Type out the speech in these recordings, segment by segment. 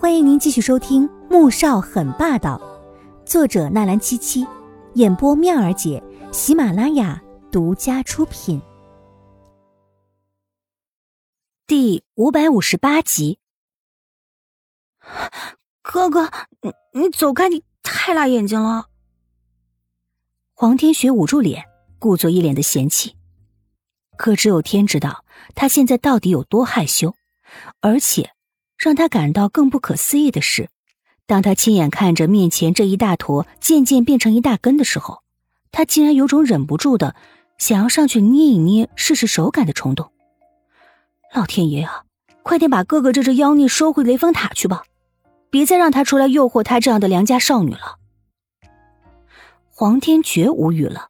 欢迎您继续收听《穆少很霸道》，作者纳兰七七，演播妙儿姐，喜马拉雅独家出品。第五百五十八集。哥哥，你你走开，你太辣眼睛了。黄天雪捂住脸，故作一脸的嫌弃。可只有天知道，他现在到底有多害羞，而且。让他感到更不可思议的是，当他亲眼看着面前这一大坨渐渐变成一大根的时候，他竟然有种忍不住的想要上去捏一捏、试试手感的冲动。老天爷啊，快点把哥哥这只妖孽收回雷峰塔去吧，别再让他出来诱惑他这样的良家少女了。黄天觉无语了。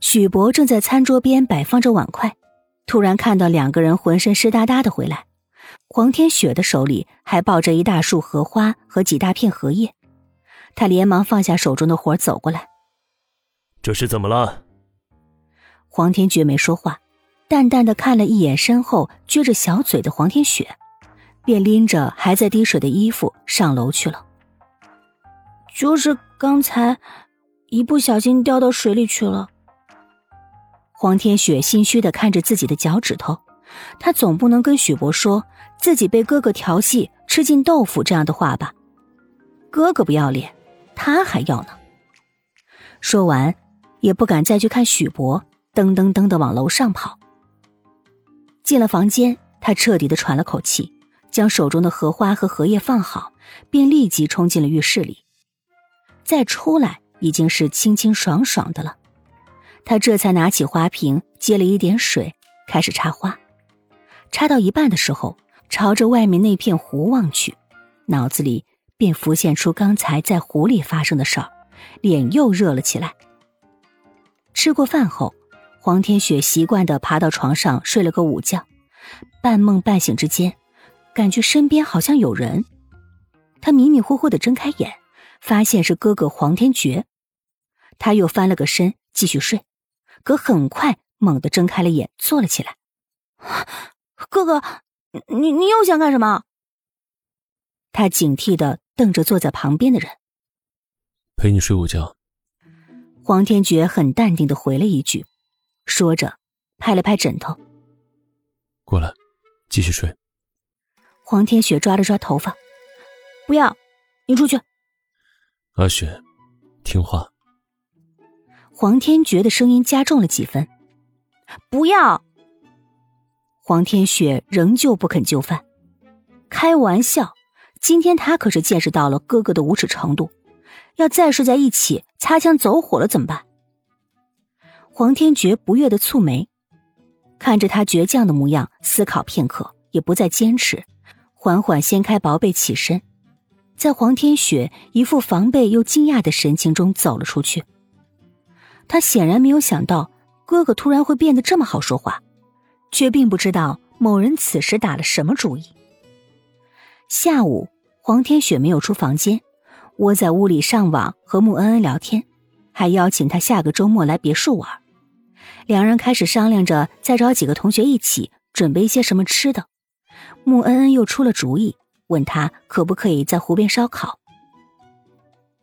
许博正在餐桌边摆放着碗筷，突然看到两个人浑身湿哒哒的回来。黄天雪的手里还抱着一大束荷花和几大片荷叶，他连忙放下手中的活走过来。这是怎么了？黄天觉没说话，淡淡的看了一眼身后撅着小嘴的黄天雪，便拎着还在滴水的衣服上楼去了。就是刚才一不小心掉到水里去了。黄天雪心虚的看着自己的脚趾头。他总不能跟许博说自己被哥哥调戏吃尽豆腐这样的话吧？哥哥不要脸，他还要呢。说完，也不敢再去看许博，噔噔噔的往楼上跑。进了房间，他彻底的喘了口气，将手中的荷花和荷叶放好，便立即冲进了浴室里。再出来，已经是清清爽爽的了。他这才拿起花瓶，接了一点水，开始插花。插到一半的时候，朝着外面那片湖望去，脑子里便浮现出刚才在湖里发生的事儿，脸又热了起来。吃过饭后，黄天雪习惯的爬到床上睡了个午觉，半梦半醒之间，感觉身边好像有人。他迷迷糊糊的睁开眼，发现是哥哥黄天觉，他又翻了个身继续睡，可很快猛地睁开了眼，坐了起来。哥哥，你你又想干什么？他警惕的瞪着坐在旁边的人。陪你睡午觉。黄天觉很淡定的回了一句，说着拍了拍枕头。过来，继续睡。黄天雪抓了抓头发，不要，你出去。阿雪，听话。黄天觉的声音加重了几分，不要。黄天雪仍旧不肯就范，开玩笑，今天他可是见识到了哥哥的无耻程度，要再睡在一起，擦枪走火了怎么办？黄天觉不悦的蹙眉，看着他倔强的模样，思考片刻，也不再坚持，缓缓掀开薄被起身，在黄天雪一副防备又惊讶的神情中走了出去。他显然没有想到哥哥突然会变得这么好说话。却并不知道某人此时打了什么主意。下午，黄天雪没有出房间，窝在屋里上网和穆恩恩聊天，还邀请他下个周末来别墅玩。两人开始商量着再找几个同学一起准备一些什么吃的。穆恩恩又出了主意，问他可不可以在湖边烧烤。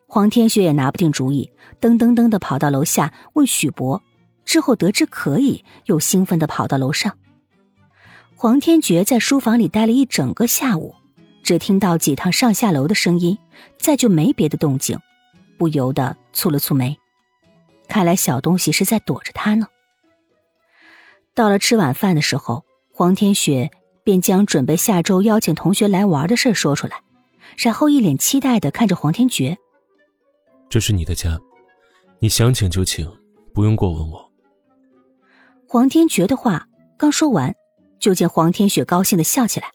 黄天雪也拿不定主意，噔噔噔的跑到楼下问许博。之后得知可以，又兴奋的跑到楼上。黄天觉在书房里待了一整个下午，只听到几趟上下楼的声音，再就没别的动静，不由得蹙了蹙眉。看来小东西是在躲着他呢。到了吃晚饭的时候，黄天雪便将准备下周邀请同学来玩的事说出来，然后一脸期待的看着黄天觉：“这是你的家，你想请就请，不用过问我。”黄天觉的话刚说完，就见黄天雪高兴的笑起来：“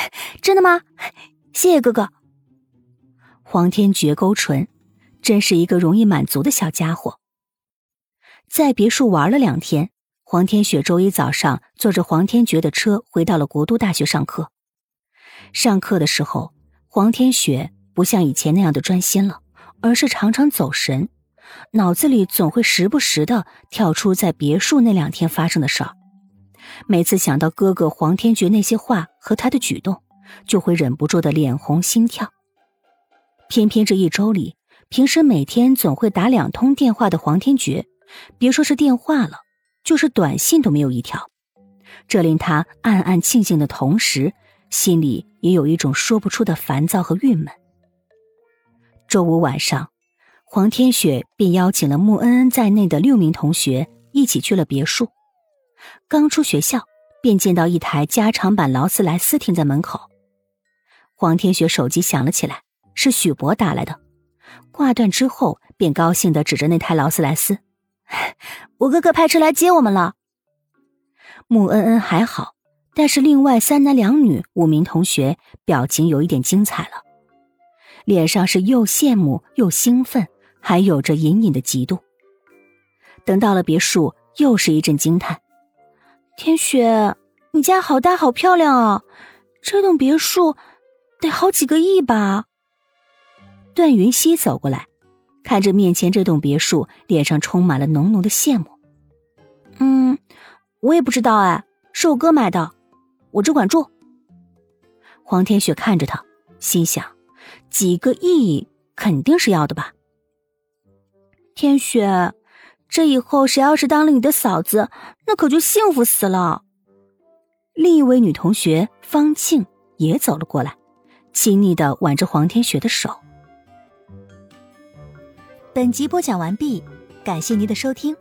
真的吗？谢谢哥哥。”黄天觉勾唇，真是一个容易满足的小家伙。在别墅玩了两天，黄天雪周一早上坐着黄天觉的车回到了国都大学上课。上课的时候，黄天雪不像以前那样的专心了，而是常常走神。脑子里总会时不时的跳出在别墅那两天发生的事儿，每次想到哥哥黄天觉那些话和他的举动，就会忍不住的脸红心跳。偏偏这一周里，平时每天总会打两通电话的黄天觉，别说是电话了，就是短信都没有一条。这令他暗暗庆幸的同时，心里也有一种说不出的烦躁和郁闷。周五晚上，黄天雪便邀请了穆恩恩在内的六名同学一起去了别墅。刚出学校，便见到一台加长版劳斯莱斯停在门口。黄天雪手机响了起来，是许博打来的。挂断之后，便高兴的指着那台劳斯莱斯：“我哥哥派车来接我们了。”穆恩恩还好，但是另外三男两女五名同学表情有一点精彩了，脸上是又羡慕又兴奋，还有着隐隐的嫉妒。等到了别墅，又是一阵惊叹：“天雪，你家好大好漂亮啊！这栋别墅得好几个亿吧？”段云溪走过来，看着面前这栋别墅，脸上充满了浓浓的羡慕。“嗯。”我也不知道哎，是我哥买的，我只管住。黄天雪看着他，心想：几个亿肯定是要的吧？天雪，这以后谁要是当了你的嫂子，那可就幸福死了。另一位女同学方庆也走了过来，亲昵的挽着黄天雪的手。本集播讲完毕，感谢您的收听。